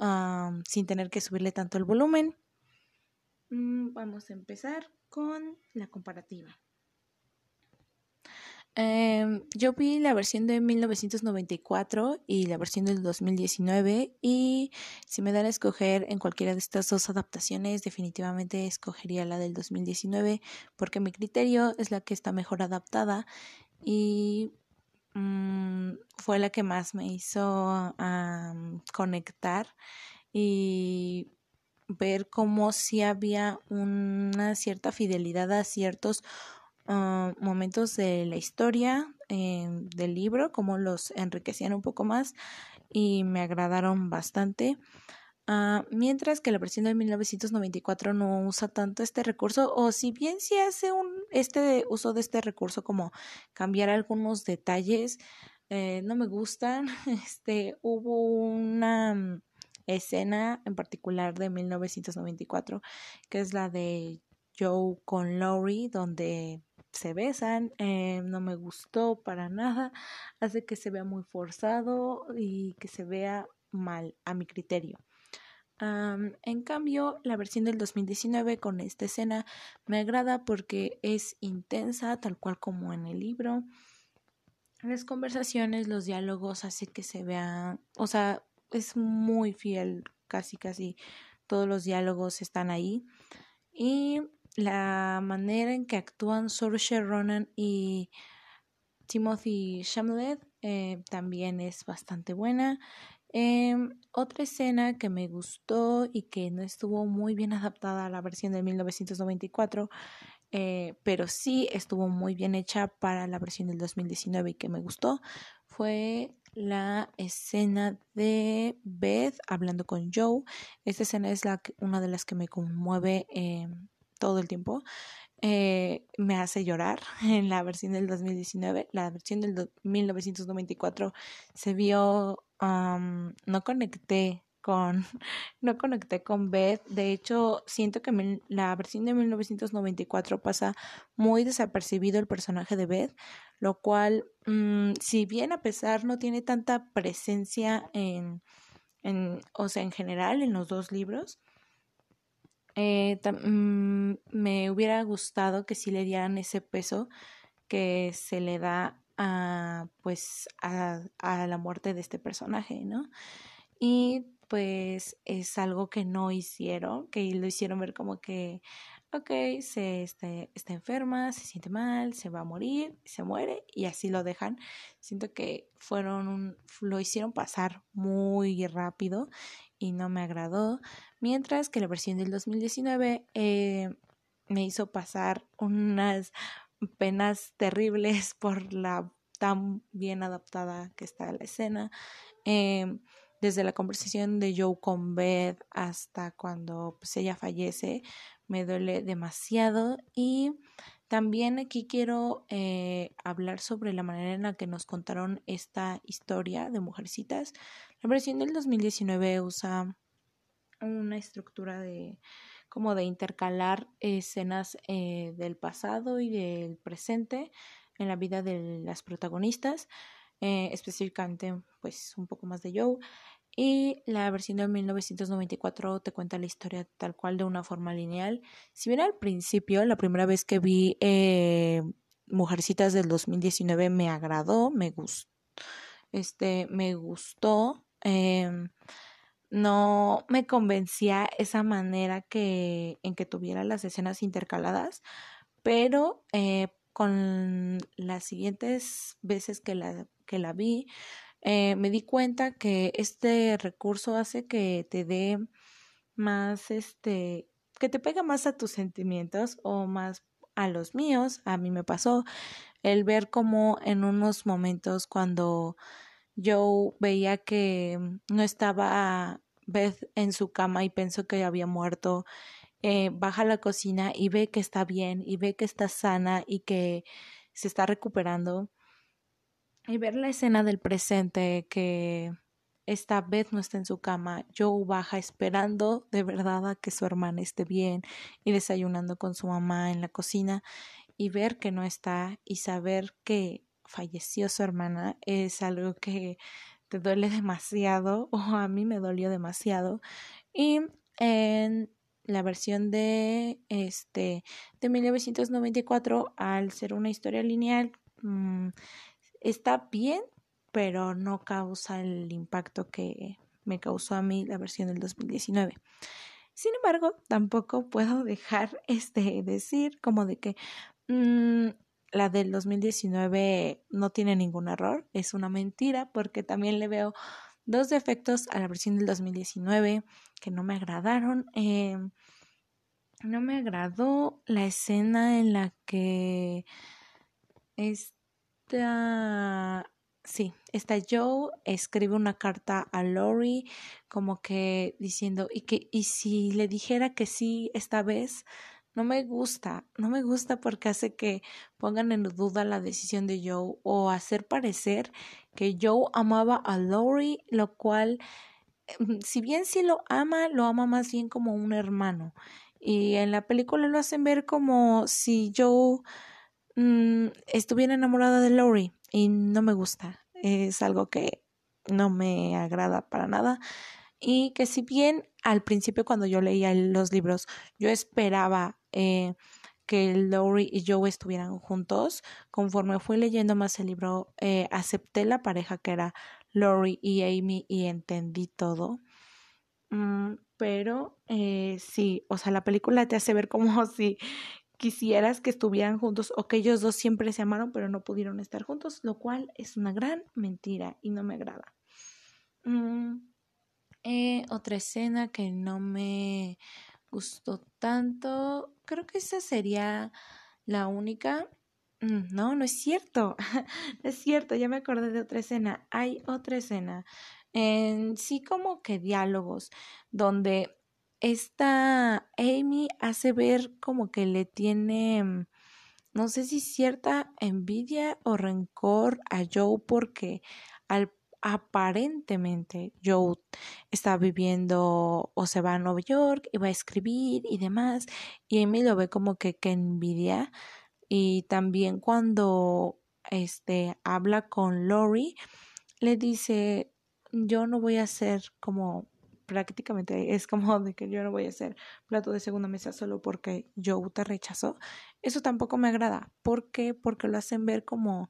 sin tener que subirle tanto el volumen. Mm, vamos a empezar con la comparativa. Eh, yo vi la versión de 1994 y la versión del 2019 y si me dan a escoger en cualquiera de estas dos adaptaciones definitivamente escogería la del 2019 porque mi criterio es la que está mejor adaptada y mm, fue la que más me hizo conectar y ver cómo si había una cierta fidelidad a ciertos Ah, momentos de la historia eh, del libro, como los enriquecían un poco más y me agradaron bastante. Ah, mientras que la versión de 1994 no usa tanto este recurso, o si bien sí hace un este uso de este recurso como cambiar algunos detalles, eh, no me gustan. Este hubo una mm, escena en particular de 1994 que es la de Joe con Laurie donde se besan, eh, no me gustó para nada, hace que se vea muy forzado y que se vea mal a mi criterio en cambio, la versión del 2019 con esta escena me agrada porque es intensa, tal cual como en el libro. Las conversaciones, los diálogos, así que se vean, o sea, es muy fiel, casi, casi todos los diálogos están ahí. Y la manera en que actúan Saoirse Ronan y Timothy Chalamet eh, también es bastante buena. Em, otra escena que me gustó y que no estuvo muy bien adaptada a la versión de 1994, eh, pero sí estuvo muy bien hecha para la versión del 2019 y que me gustó, fue la escena de Beth hablando con Joe. Esta escena es la una de las que me conmueve em, todo el tiempo. Eh, me hace llorar en la versión del 2019. La versión del 1994 se vio no conecté con no conecté con Beth. De hecho, siento que la versión de 1994 pasa muy desapercibido el personaje de Beth, lo cual, mm, si bien a pesar no tiene tanta presencia en, en o sea, en general en los dos libros, eh, mm, me hubiera gustado que sí le dieran ese peso que se le da a pues a, a la muerte de este personaje, ¿no? Y pues es algo que no hicieron, que lo hicieron ver como que, ok, se este, está enferma, se siente mal, se va a morir, se muere y así lo dejan. Siento que fueron lo hicieron pasar muy rápido y no me agradó, mientras que la versión del 2019 eh, me hizo pasar unas penas terribles por la tan bien adaptada que está la escena. Em, desde la conversación de Joe con Beth hasta cuando pues, ella fallece, me duele demasiado. Y también aquí quiero eh, hablar sobre la manera en la que nos contaron esta historia de Mujercitas. La versión del 2019 usa una estructura de como de intercalar escenas eh, del pasado y del presente en la vida de las protagonistas, eh, específicamente pues un poco más de Joe. Y la versión de 1994 te cuenta la historia tal cual de una forma lineal. Si bien al principio, la primera vez que vi eh, Mujercitas del 2019 me agradó, me gustó, este, me gustó. Em, no me convencía esa manera que en que tuviera las escenas intercaladas, pero eh, con las siguientes veces que la, que la vi, eh, me di cuenta que este recurso hace que te dé más, este, que te pega más a tus sentimientos o más a los míos. A mí me pasó el ver como en unos momentos cuando yo veía que no estaba Beth en su cama y pensó que había muerto, eh, baja a la cocina y ve que está bien y ve que está sana y que se está recuperando. Y ver la escena del presente que esta Beth no está en su cama, Joe baja esperando de verdad a que su hermana esté bien y desayunando con su mamá en la cocina y ver que no está y saber que falleció su hermana es algo que te duele demasiado o a mí me dolió demasiado y en la versión de este de 1994 al ser una historia lineal mm, está bien pero no causa el impacto que me causó a mí la versión del 2019 sin embargo tampoco puedo dejar este decir como de que mm, la del 2019 no tiene ningún error, es una mentira porque también le veo dos defectos a la versión del 2019 que no me agradaron. Eh, no me agradó la escena en la que esta sí, esta Joe escribe una carta a Lori como que diciendo, y que, y si le dijera que sí esta vez, no me gusta, no me gusta porque hace que pongan en duda la decisión de Joe o hacer parecer que Joe amaba a Lori, lo cual, em, si bien sí lo ama, lo ama más bien como un hermano. Y en la película lo hacen ver como si Joe mm, estuviera enamorada de Lori y no me gusta. Es algo que no me agrada para nada y que si bien al principio cuando yo leía los libros yo esperaba eh, que Lori y Joe estuvieran juntos, conforme fui leyendo más el libro, eh, acepté la pareja que era Lori y Amy y entendí todo. Mm, pero eh, sí, o sea, la película te hace ver como si quisieras que estuvieran juntos o que ellos dos siempre se amaron pero no pudieron estar juntos, lo cual es una gran mentira y no me agrada. Mm, otra escena que no me gustó tanto, creo que esa sería la única. Mm, no, no es cierto. es cierto, ya me acordé de otra escena. Hay otra escena. En sí como que diálogos donde esta Amy hace ver como que le tiene mm, no sé si cierta envidia o rencor a Joe porque al aparentemente Joe está viviendo o se va a Nueva York y va a escribir y demás y Amy lo ve como que, que envidia y también cuando este habla con Lori le dice yo no voy a ser como prácticamente es como de que yo no voy a ser plato de segunda mesa solo porque Joe te rechazó. Eso tampoco me agrada. ¿Por qué? Porque lo hacen ver como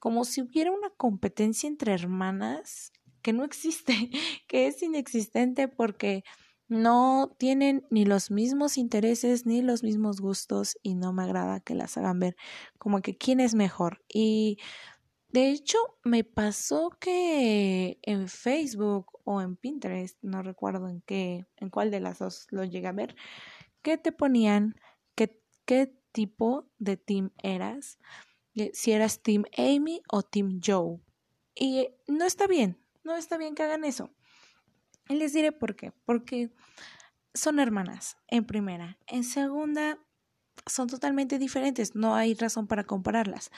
como si hubiera una competencia entre hermanas que no existe, que es inexistente porque no tienen ni los mismos intereses ni los mismos gustos y no me agrada que las hagan ver como que quién es mejor. Y de hecho me pasó que en Facebook o en Pinterest, no recuerdo en qué, en cuál de las dos lo llegué a ver, que te ponían qué, qué tipo de team eras si eras Team Amy o Team Joe. Y no está bien, no está bien que hagan eso. Y les diré por qué. Porque son hermanas, en primera. En segunda, son totalmente diferentes, no hay razón para compararlas.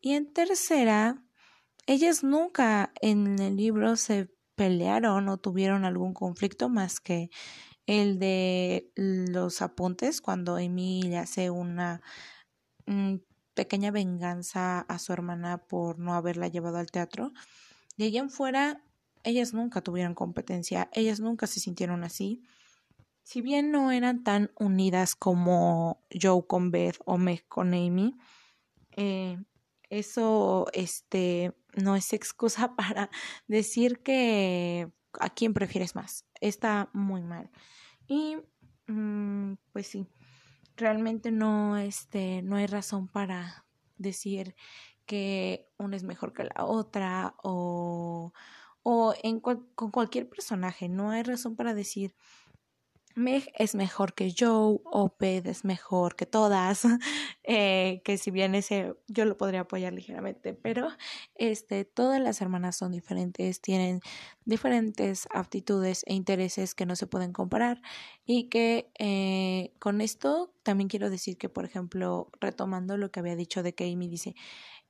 Y en tercera, ellas nunca en el libro se pelearon o tuvieron algún conflicto más que el de los apuntes cuando Amy le hace una mm, pequeña venganza a su hermana por no haberla llevado al teatro. De allá en fuera, ellas nunca tuvieron competencia, ellas nunca se sintieron así. Si bien no eran tan unidas como Joe con Beth o Meg con Amy, eh, eso este, no es excusa para decir que a quién prefieres más. Está muy mal. Y mm, pues sí, realmente no, este, no hay razón para decir que una es mejor que la otra o, o en con cualquier personaje. No hay razón para decir Meg es mejor que Joe o Ped es mejor que todas, eh, que si bien ese yo lo podría apoyar ligeramente, pero este, todas las hermanas son diferentes, tienen diferentes aptitudes e intereses que no se pueden comparar y que eh, con esto también quiero decir que, por ejemplo, retomando lo que había dicho de que Amy dice,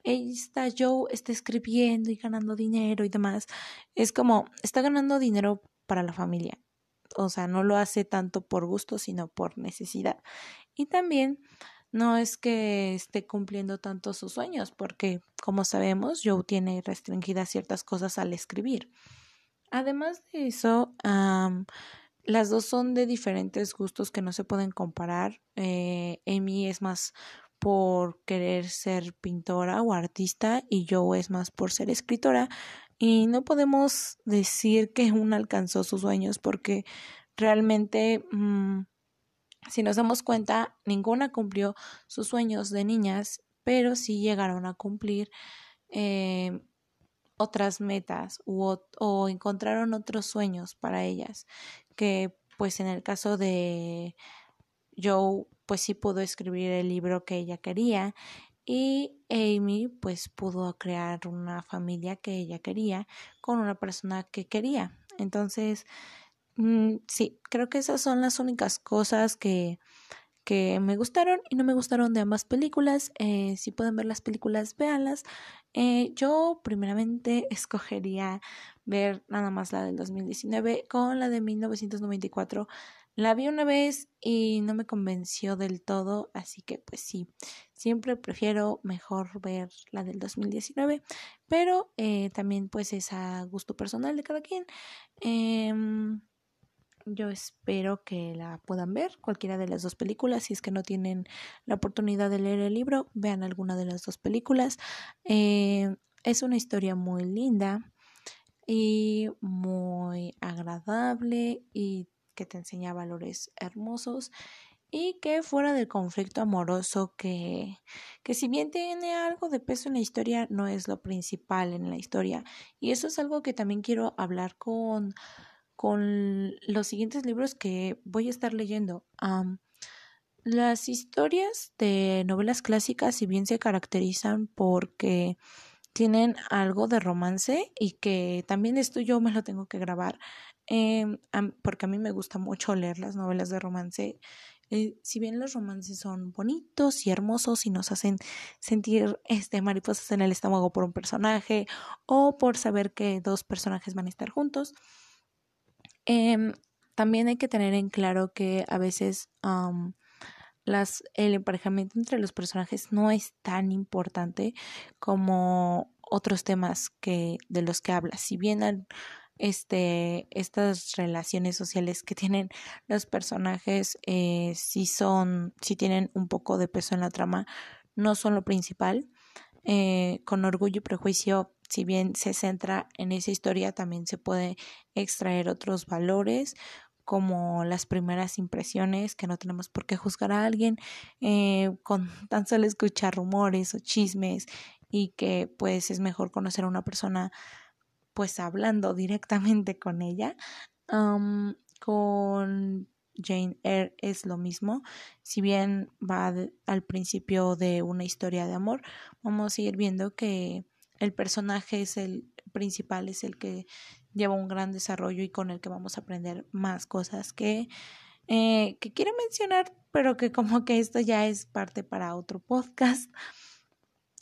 está Joe está escribiendo y ganando dinero y demás, es como, está ganando dinero para la familia o sea, no lo hace tanto por gusto, sino por necesidad. Y también no es que esté cumpliendo tanto sus sueños, porque como sabemos, Joe tiene restringidas ciertas cosas al escribir. Además de eso, las dos son de diferentes gustos que no se pueden comparar. Eh, Amy es más por querer ser pintora o artista y Joe es más por ser escritora. Y no podemos decir que una alcanzó sus sueños porque realmente, mm, si nos damos cuenta, ninguna cumplió sus sueños de niñas, pero sí llegaron a cumplir eh, otras metas o encontraron otros sueños para ellas, que pues en el caso de Joe, pues sí pudo escribir el libro que ella quería y Amy pues pudo crear una familia que ella quería con una persona que quería. Entonces, mm, sí, creo que esas son las únicas cosas que, que me gustaron y no me gustaron de ambas películas. Eh, si pueden ver las películas, véanlas. Eh, yo primeramente escogería ver nada más la del 2019 con la de 1994 la vi una vez y no me convenció del todo, así que pues sí, siempre prefiero mejor ver la del 2019, pero eh, también pues es a gusto personal de cada quien. Em, yo espero que la puedan ver, cualquiera de las dos películas. Si es que no tienen la oportunidad de leer el libro, vean alguna de las dos películas. Eh, es una historia muy linda y muy agradable y que te enseña valores hermosos y que fuera del conflicto amoroso que, que si bien tiene algo de peso en la historia, no es lo principal en la historia. Y eso es algo que también quiero hablar con, con los siguientes libros que voy a estar leyendo. las historias de novelas clásicas, si bien se caracterizan porque tienen algo de romance y que también esto yo me lo tengo que grabar eh, porque a mí me gusta mucho leer las novelas de romance. Eh, si bien los romances son bonitos y hermosos y nos hacen sentir este mariposas en el estómago por un personaje o por saber que dos personajes van a estar juntos, eh, también hay que tener en claro que a veces las, el emparejamiento entre los personajes no es tan importante como otros temas que de los que habla. Si bien este, estas relaciones sociales que tienen los personajes eh, si son, si tienen un poco de peso en la trama, no son lo principal. Eh, con orgullo y prejuicio, si bien se centra en esa historia, también se puede extraer otros valores como las primeras impresiones, que no tenemos por qué juzgar a alguien eh, con tan solo escuchar rumores o chismes y que pues es mejor conocer a una persona pues hablando directamente con ella. con Jane Eyre es lo mismo. Si bien va al principio de una historia de amor, vamos a ir viendo que el personaje es el principal, es el que lleva un gran desarrollo y con el que vamos a aprender más cosas que, eh, que quiero mencionar, pero que como que esto ya es parte para otro podcast.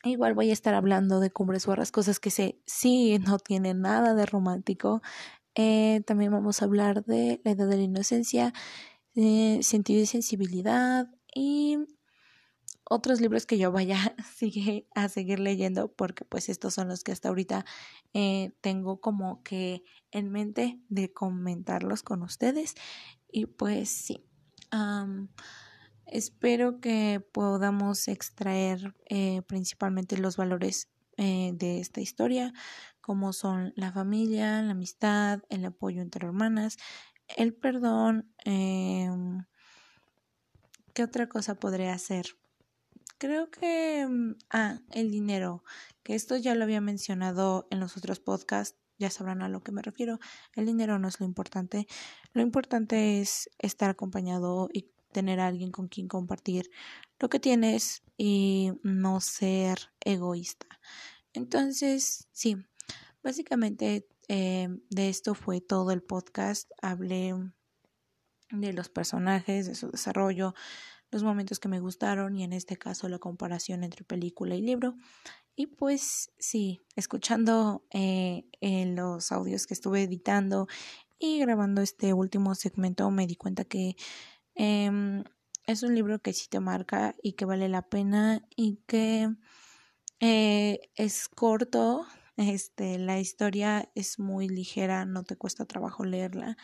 Igual voy a estar hablando de Cumbres cosas que sé, sí, no tiene nada de romántico. Eh, también vamos a hablar de la edad de la inocencia, eh, sentido y sensibilidad y otros libros que yo vaya sigue, a seguir leyendo porque pues estos son los que hasta ahorita eh, tengo como que en mente de comentarlos con ustedes y pues sí. Espero que podamos extraer eh, principalmente los valores eh, de esta historia, como son la familia, la amistad, el apoyo entre hermanas, el perdón. Eh, ¿Qué otra cosa podría hacer? Creo que... Mm, ah, el dinero, que esto ya lo había mencionado en los otros podcasts, ya sabrán a lo que me refiero. El dinero no es lo importante. Lo importante es estar acompañado y tener a alguien con quien compartir lo que tienes y no ser egoísta. Entonces, sí, básicamente eh, de esto fue todo el podcast. Hablé de los personajes, de su desarrollo, los momentos que me gustaron y en este caso la comparación entre película y libro. Y pues sí, escuchando eh, los audios que estuve editando y grabando este último segmento me di cuenta que Em, es un libro que sí te marca y que vale la pena y que eh, es corto, este, la historia es muy ligera, no te cuesta trabajo leerla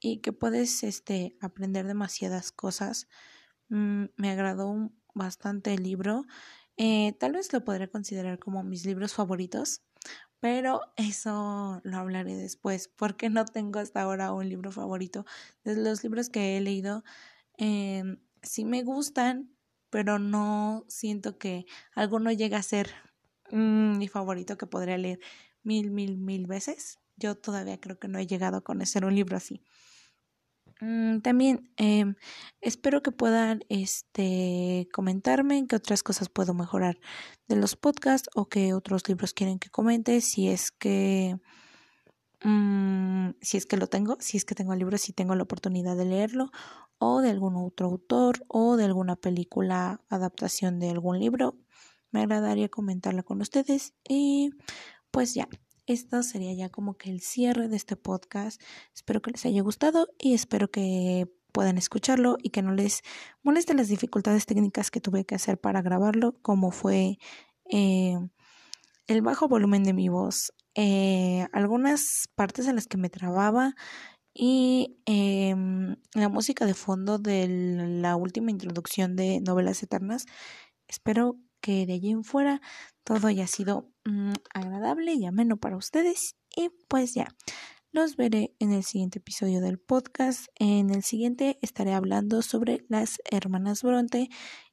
y que puedes este, aprender demasiadas cosas. Mm, me agradó bastante el libro. Eh, tal vez lo podría considerar como mis libros favoritos, pero eso lo hablaré después porque no tengo hasta ahora un libro favorito. De los libros que he leído, eh, sí me gustan, pero no siento que alguno llegue a ser mi favorito que podría leer mil, mil, mil veces. Yo todavía creo que no he llegado a conocer un libro así. Mm, también em, espero que puedan este, comentarme qué otras cosas puedo mejorar de los podcasts o qué otros libros quieren que comente si es que mm, si es que lo tengo, si es que tengo el libro, si tengo la oportunidad de leerlo o de algún otro autor o de alguna película adaptación de algún libro. Me agradaría comentarla con ustedes y pues ya, esto sería ya como que el cierre de este podcast. Espero que les haya gustado y espero que puedan escucharlo y que no les moleste las dificultades técnicas que tuve que hacer para grabarlo, como fue eh, el bajo volumen de mi voz, eh, algunas partes en las que me trababa y em, la música de fondo de la última introducción de Novelas Eternas. Espero que de allí en fuera todo haya sido mm, agradable y ameno para ustedes. Y pues ya, los veré en el siguiente episodio del podcast. En el siguiente estaré hablando sobre las hermanas Bronte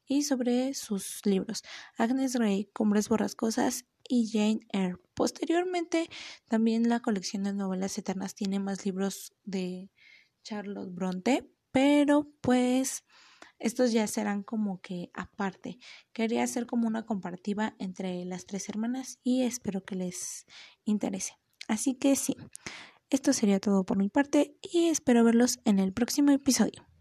y sobre sus libros Agnes Rey, Cumbres Borrascosas y Jane Eyre. Posteriormente, también la colección de novelas eternas tiene más libros de Charlotte Bronte, pero pues estos ya serán como que aparte. Quería hacer como una comparativa entre las tres hermanas y espero que les interese. Así que sí, esto sería todo por mi parte y espero verlos en el próximo episodio.